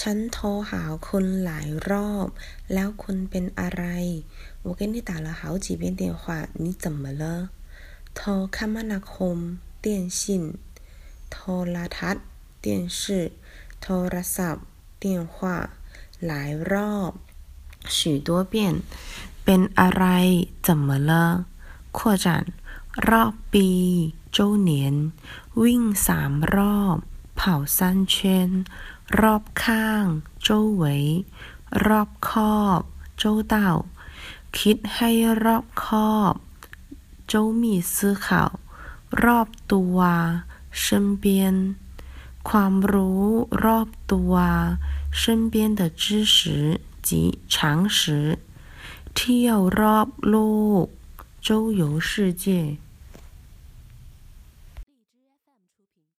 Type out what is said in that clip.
ฉันโทรหาคุณหลายรอบ แล้วคุณเป็นอะไร我给你打了好几遍电话你怎么了โทรคมนาคม电信โทรทัศน์电视โทรศัพท์电话หลายรอบ许多遍เป็นอะไร怎么了扩展รอบปี周年วิ่งสามรอบ 跑三圈รอบข้าง周围รอบคอบ周到คิดให้รอบคอบ周密思考รอบตัว身边ความรู้รอบตัว身边的知识及常识เที่ยวรอบโลก周游世界